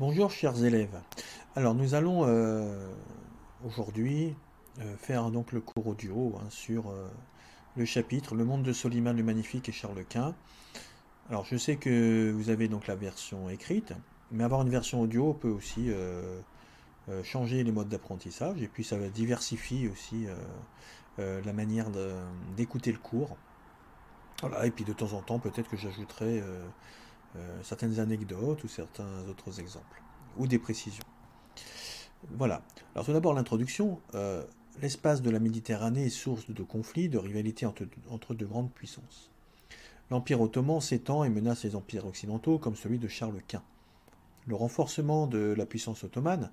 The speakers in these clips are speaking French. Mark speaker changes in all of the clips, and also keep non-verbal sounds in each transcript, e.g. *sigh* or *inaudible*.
Speaker 1: Bonjour chers élèves. Alors nous allons euh, aujourd'hui euh, faire donc le cours audio hein, sur euh, le chapitre Le monde de Soliman le Magnifique et Charles Quint. Alors je sais que vous avez donc la version écrite, mais avoir une version audio peut aussi changer les modes d'apprentissage et puis ça diversifie aussi la manière d'écouter le cours. Voilà, et puis de temps en temps peut-être que j'ajouterai euh, certaines anecdotes ou certains autres exemples, ou des précisions. Voilà. Alors tout d'abord l'introduction. Euh, l'espace de la Méditerranée est source de conflits, de rivalités entre, entre de grandes puissances. L'Empire ottoman s'étend et menace les empires occidentaux comme celui de Charles Quint. Le renforcement de la puissance ottomane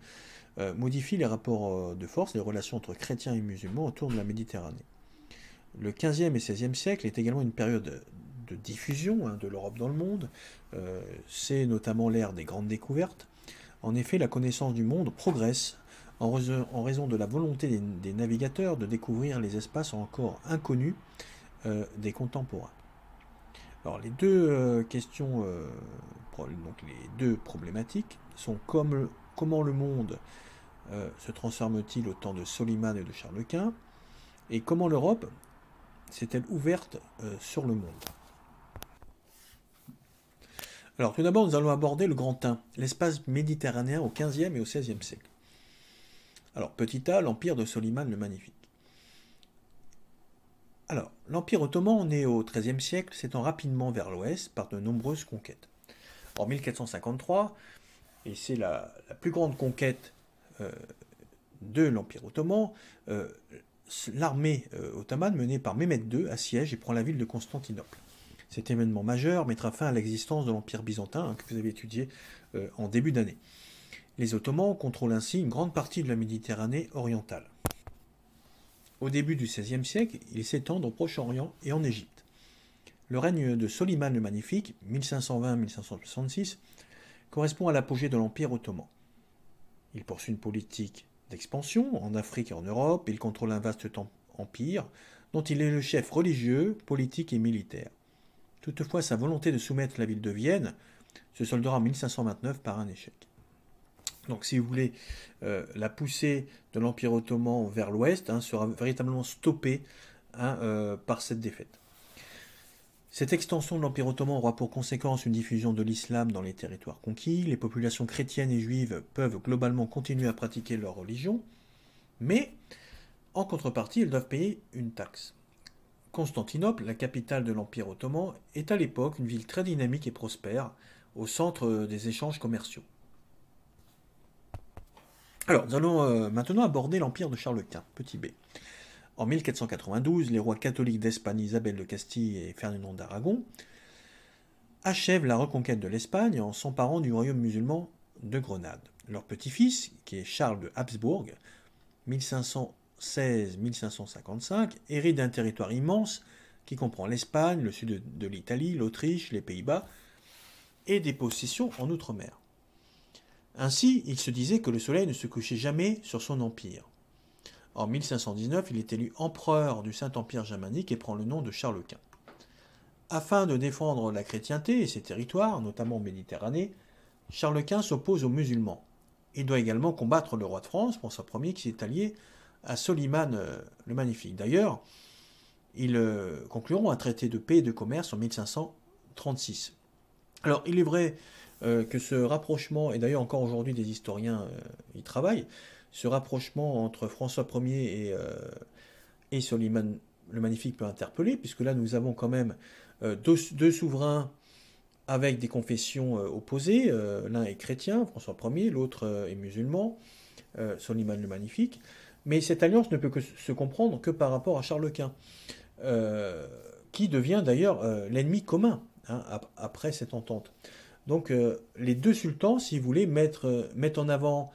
Speaker 1: euh, modifie les rapports de force, les relations entre chrétiens et musulmans autour de la Méditerranée. Le XVe et XVIe siècle est également une période de diffusion hein, de l'Europe dans le monde. Euh, c'est notamment l'ère des grandes découvertes. En effet, la connaissance du monde progresse en raison, de la volonté des, navigateurs de découvrir les espaces encore inconnus euh, des contemporains. Alors les deux euh, questions, donc les deux problématiques sont comme, comment le monde se transforme-t-il au temps de Soliman et de Charles Quint, et comment l'Europe s'est-elle ouverte sur le monde? Alors tout d'abord, nous allons aborder le Grand 1, l'espace méditerranéen au XVe et au XVIe siècle. Alors petit a, l'empire de Soliman le Magnifique. Alors, l'Empire ottoman, né au XIIIe siècle, s'étend rapidement vers l'ouest par de nombreuses conquêtes. En 1453, et c'est la, plus grande conquête euh, de l'Empire ottoman, euh, l'armée euh, ottomane menée par Mehmed II assiège et prend la ville de Constantinople. Cet événement majeur mettra fin à l'existence de l'Empire byzantin hein, que vous avez étudié euh, en début d'année. Les Ottomans contrôlent ainsi une grande partie de la Méditerranée orientale. Au début du XVIe siècle, ils s'étendent au Proche-Orient et en Égypte. Le règne de Soliman le Magnifique, 1520-1566, correspond à l'apogée de l'Empire ottoman. Il poursuit une politique d'expansion en Afrique et en Europe, il contrôle un vaste empire dont il est le chef religieux, politique et militaire. Toutefois, sa volonté de soumettre la ville de Vienne se soldera en 1529 par un échec. Donc, si vous voulez, euh, la poussée de l'Empire ottoman vers l'ouest hein, sera véritablement stoppée hein, euh, par cette défaite. Cette extension de l'Empire ottoman aura pour conséquence une diffusion de l'islam dans les territoires conquis. Les populations chrétiennes et juives peuvent globalement continuer à pratiquer leur religion, mais en contrepartie, elles doivent payer une taxe. Constantinople, la capitale de l'Empire ottoman, est à l'époque une ville très dynamique et prospère, au centre des échanges commerciaux. Alors, nous allons euh, maintenant aborder l'Empire de Charles Quint, petit b. En 1492, les rois catholiques d'Espagne, Isabelle de Castille et Ferdinand d'Aragon, achèvent la reconquête de l'Espagne en s'emparant du royaume musulman de Grenade. Leur petit-fils, qui est Charles de Habsbourg, 1500 16-1555, hérite d'un territoire immense qui comprend l'Espagne, le sud de l'Italie, l'Autriche, les Pays-Bas et des possessions en Outre-mer. Ainsi, il se disait que le soleil ne se couchait jamais sur son empire. En 1519, il est élu empereur du Saint-Empire germanique et prend le nom de Charles Quint. Afin de défendre la chrétienté et ses territoires, notamment en Méditerranée, Charles Quint s'oppose aux musulmans. Il doit également combattre le roi de France, François Ier, qui s'est allié à Soliman euh, le Magnifique. D'ailleurs, ils euh, concluront un traité de paix et de commerce en 1536. Alors, il est vrai euh, que ce rapprochement, et d'ailleurs encore aujourd'hui des historiens y travaillent, ce rapprochement entre François Ier et, et Soliman le Magnifique peut interpeller, puisque là nous avons quand même deux, souverains avec des confessions opposées. L'un est chrétien, François Ier, l'autre est musulman, Soliman le Magnifique. Mais cette alliance ne peut que se comprendre que par rapport à Charles Quint, euh, qui devient d'ailleurs euh, l'ennemi commun hein, après cette entente. Donc euh, les deux sultans, si vous voulez, mettent, en avant,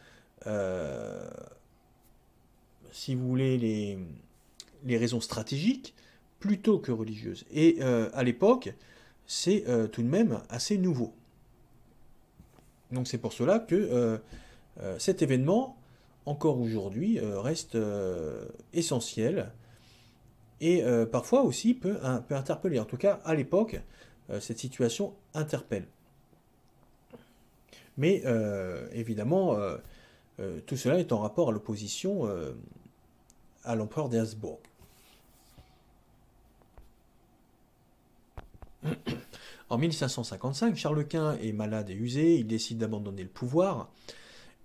Speaker 1: les, raisons stratégiques plutôt que religieuses. Et à l'époque, c'est tout de même assez nouveau. Donc c'est pour cela que cet événement encore aujourd'hui, euh, reste euh, essentiel et euh, parfois aussi peut, interpeller. En tout cas, à l'époque, cette situation interpelle. Mais évidemment, tout cela est en rapport à l'opposition à l'empereur des En 1555, Charles Quint est malade et usé, il décide d'abandonner le pouvoir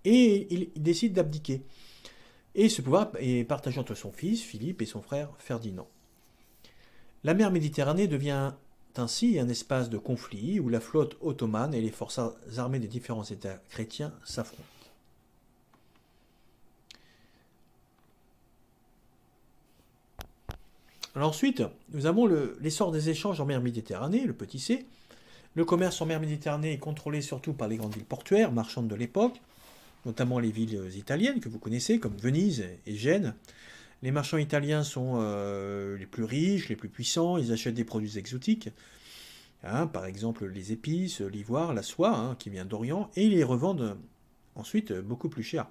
Speaker 1: et il, décide d'abdiquer. Et ce pouvoir est partagé entre son fils, Philippe, et son frère, Ferdinand. La mer Méditerranée devient ainsi un espace de conflit où la flotte ottomane et les forces armées des différents États chrétiens s'affrontent. Alors ensuite, nous avons l'essor des échanges en mer Méditerranée, le petit C. Le commerce en mer Méditerranée est contrôlé surtout par les grandes villes portuaires, marchandes de l'époque, notamment les villes italiennes que vous connaissez, comme Venise et Gênes. Les marchands italiens sont euh, les plus riches, les plus puissants, ils achètent des produits exotiques, hein, par exemple les épices, l'ivoire, la soie, hein, qui vient d'Orient, et ils les revendent ensuite beaucoup plus cher.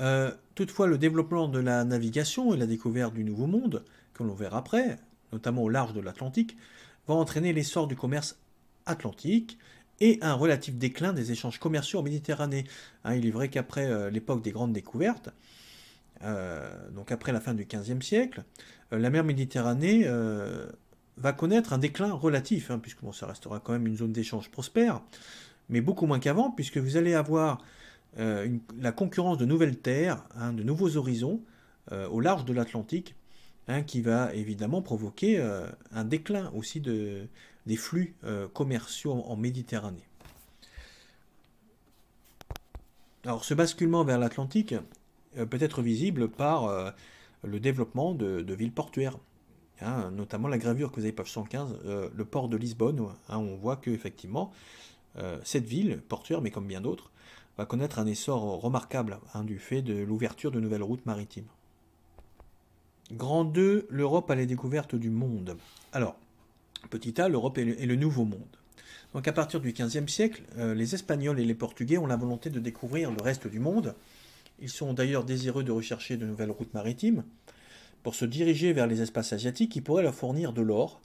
Speaker 1: Euh, toutefois, le développement de la navigation et la découverte du Nouveau Monde, que l'on verra après, notamment au large de l'Atlantique, va entraîner l'essor du commerce atlantique et un relatif déclin des échanges commerciaux en Méditerranée. Hein, il est vrai qu'après euh, l'époque des grandes découvertes, euh, donc après la fin du XVe siècle, euh, la mer Méditerranée va connaître un déclin relatif, hein, puisque bon, ça restera quand même une zone d'échange prospère, mais beaucoup moins qu'avant, puisque vous allez avoir la concurrence de nouvelles terres, hein, de nouveaux horizons au large de l'Atlantique, qui va évidemment provoquer un déclin aussi de, des flux commerciaux en Méditerranée. Alors ce basculement vers l'Atlantique euh, peut être visible par euh, le développement de, villes portuaires. Hein, notamment la gravure que vous avez page 115, euh, le port de Lisbonne, hein, on voit que effectivement cette ville portuaire, mais comme bien d'autres, va connaître un essor remarquable hein, du fait de l'ouverture de nouvelles routes maritimes. Grand 2, l'Europe à la découverte du monde. Alors, petit a, l'Europe est, le nouveau monde. Donc à partir du XVe siècle, les Espagnols et les Portugais ont la volonté de découvrir le reste du monde, ils sont d'ailleurs désireux de rechercher de nouvelles routes maritimes pour se diriger vers les espaces asiatiques qui pourraient leur fournir de l'or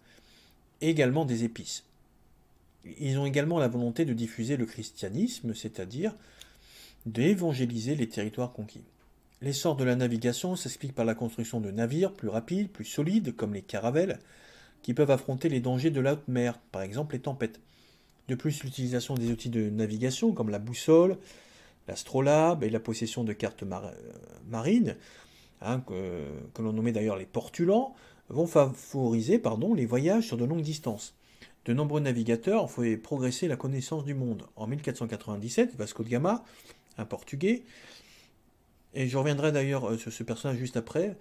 Speaker 1: et également des épices. Ils ont également la volonté de diffuser le christianisme, c'est-à-dire d'évangéliser les territoires conquis. L'essor de la navigation s'explique par la construction de navires plus rapides, plus solides, comme les caravelles, qui peuvent affronter les dangers de la haute mer, par exemple les tempêtes. De plus, l'utilisation des outils de navigation, comme la boussole, l'astrolabe et la possession de cartes marines, hein, que, l'on nommait d'ailleurs les portulans, vont favoriser pardon, les voyages sur de longues distances. De nombreux navigateurs ont fait progresser la connaissance du monde. En 1497, Vasco de Gama, un Portugais, et je reviendrai d'ailleurs euh, sur ce personnage juste après,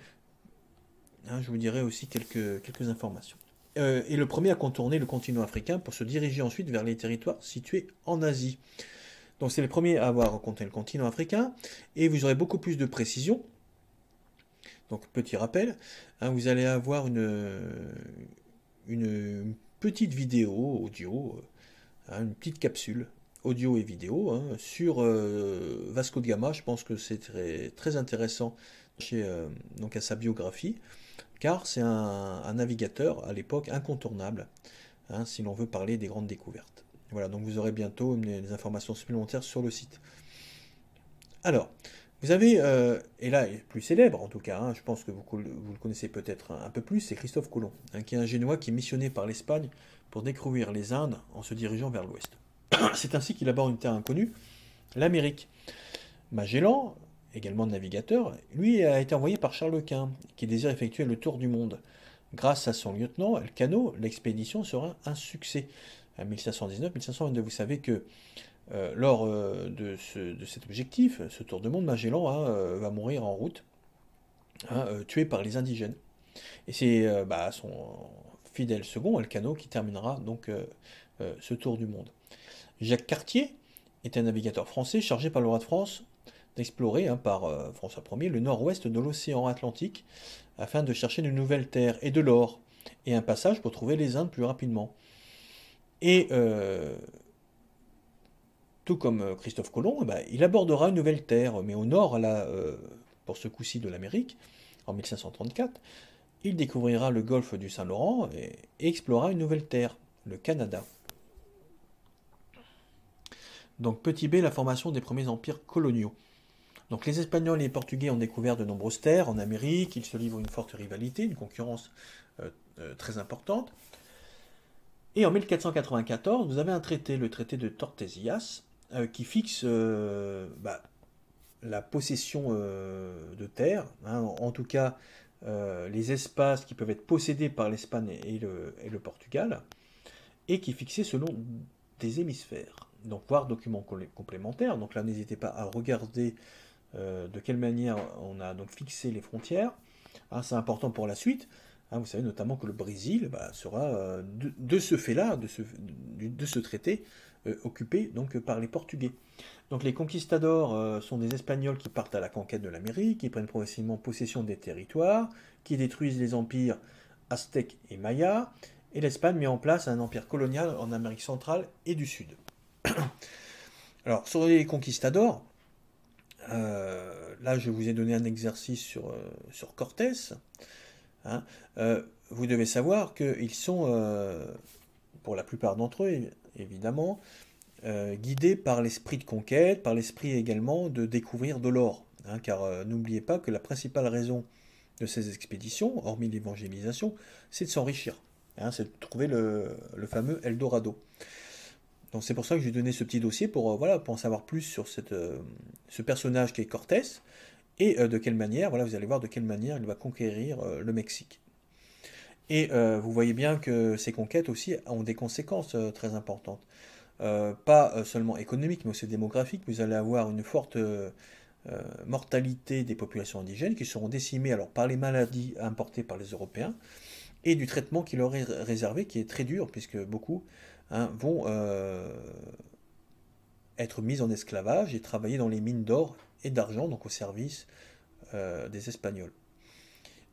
Speaker 1: hein, je vous dirai aussi quelques informations. Euh, et le premier à contourner le continent africain pour se diriger ensuite vers les territoires situés en Asie. Donc c'est le premier à avoir rencontré le continent africain, et vous aurez beaucoup plus de précision. Donc petit rappel, hein, vous allez avoir une, une, petite vidéo audio, hein, une petite capsule audio et vidéo hein, sur euh, Vasco de Gama. Je pense que c'est très, très intéressant chez, euh, donc à sa biographie, car c'est un, navigateur à l'époque incontournable, si l'on veut parler des grandes découvertes. Voilà, donc vous aurez bientôt des informations supplémentaires sur le site. Alors, vous avez, euh, et là, plus célèbre en tout cas, hein, je pense que vous, le connaissez peut-être un, peu plus, c'est Christophe Colomb, hein, qui est un Génois qui est missionné par l'Espagne pour découvrir les Indes en se dirigeant vers l'ouest. *coughs* c'est ainsi qu'il aborde une terre inconnue, l'Amérique. Magellan, également navigateur, lui a été envoyé par Charles Quint, qui désire effectuer le tour du monde. Grâce à son lieutenant, Elcano, l'expédition sera un succès à 1519-1522. Vous savez que euh, lors euh, de, cet objectif, ce tour de monde, Magellan hein, euh, va mourir en route, hein, tué par les indigènes. Et c'est bah, son fidèle second, Elcano, qui terminera donc ce tour du monde. Jacques Cartier est un navigateur français chargé par le roi de France d'explorer, hein, par François Ier, le nord-ouest de l'océan Atlantique, afin de chercher de nouvelles terres et de l'or, et un passage pour trouver les Indes plus rapidement. Et euh, tout comme euh, Christophe Colomb, eh ben, il abordera une nouvelle terre, mais au nord, euh, pour ce coup-ci de l'Amérique, en 1534. Il découvrira le golfe du Saint-Laurent et, explorera une nouvelle terre, le Canada. Donc petit b, la formation des premiers empires coloniaux. Donc les Espagnols et les Portugais ont découvert de nombreuses terres en Amérique, ils se livrent une forte rivalité, une concurrence euh, euh, très importante. Et en 1494, vous avez un traité, le traité de Tordesillas, euh, qui fixe bah, la possession de terres, hein, en, tout cas les espaces qui peuvent être possédés par l'Espagne et le, et le, Portugal, et qui fixait selon des hémisphères. Donc voir documents complémentaires, donc là n'hésitez pas à regarder de quelle manière on a donc fixé les frontières. Hein, c'est important pour la suite. Hein, vous savez notamment que le Brésil bah, sera euh, de, ce fait-là, de ce, de ce traité, euh, occupé donc par les Portugais. Donc les conquistadors euh, sont des Espagnols qui partent à la conquête de l'Amérique, qui prennent progressivement possession des territoires, qui détruisent les empires aztèques et mayas, et l'Espagne met en place un empire colonial en Amérique centrale et du Sud. *coughs* Alors sur les conquistadors, là je vous ai donné un exercice sur, sur Cortés. Hein. Euh, vous devez savoir qu'ils sont, euh, pour la plupart d'entre eux, évidemment, euh, guidés par l'esprit de conquête, par l'esprit également de découvrir de l'or. Hein, car n'oubliez pas que la principale raison de ces expéditions, hormis l'évangélisation, c'est de s'enrichir. Hein, c'est de trouver le, fameux Eldorado. Donc c'est pour ça que j'ai donné ce petit dossier pour, voilà, pour en savoir plus sur cette, ce personnage qui est Cortés, et euh, de quelle manière, voilà, vous allez voir de quelle manière il va conquérir euh, le Mexique. Et euh, vous voyez bien que ces conquêtes aussi ont des conséquences très importantes. pas seulement économiques, mais aussi démographiques. Vous allez avoir une forte mortalité des populations indigènes qui seront décimées alors par les maladies importées par les Européens et du traitement qui leur est réservé, qui est très dur, puisque beaucoup hein, vont être mis en esclavage et travailler dans les mines d'or et d'argent, donc au service euh, des Espagnols.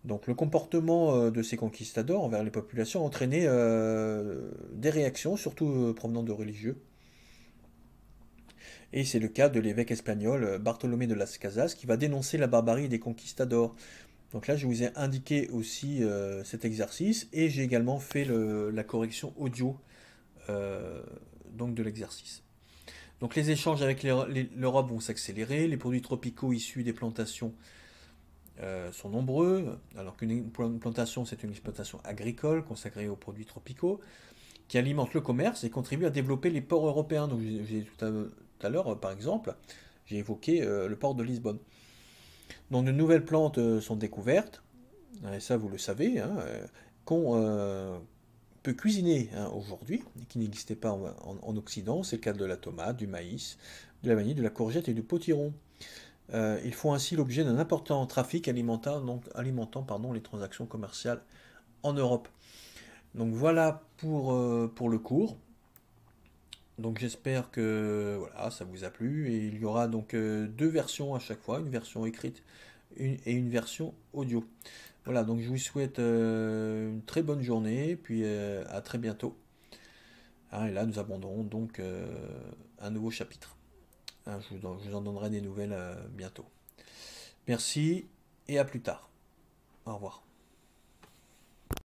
Speaker 1: Donc le comportement euh, de ces conquistadors envers les populations a entraîné euh, des réactions, surtout provenant de religieux. Et c'est le cas de l'évêque espagnol Bartolomé de las Casas qui va dénoncer la barbarie des conquistadors. Donc là, je vous ai indiqué aussi cet exercice et j'ai également fait la correction audio donc de l'exercice. Donc les échanges avec l'Europe vont s'accélérer, les produits tropicaux issus des plantations euh, sont nombreux, alors qu'une plantation c'est une exploitation agricole consacrée aux produits tropicaux, qui alimente le commerce et contribue à développer les ports européens. Donc j'ai tout à, l'heure, par exemple, j'ai évoqué euh, le port de Lisbonne. Donc de nouvelles plantes euh, sont découvertes, et ça vous le savez, hein, qu'on peut cuisiner hein, aujourd'hui, qui n'existait pas en, Occident. C'est le cas de la tomate, du maïs, de la vanille, de la courgette et du potiron. Euh, ils font ainsi l'objet d'un important trafic alimentant, donc, alimentant pardon, les transactions commerciales en Europe. Donc voilà pour, euh, pour le cours. Donc j'espère que voilà, ça vous a plu et il y aura donc euh, deux versions à chaque fois, une version écrite et une version audio. Voilà, donc je vous souhaite euh, une très bonne journée, puis euh, à très bientôt. Hein, et là, nous abandonnerons donc un nouveau chapitre. Hein, je, vous, en donnerai des nouvelles bientôt. Merci et à plus tard. Au revoir.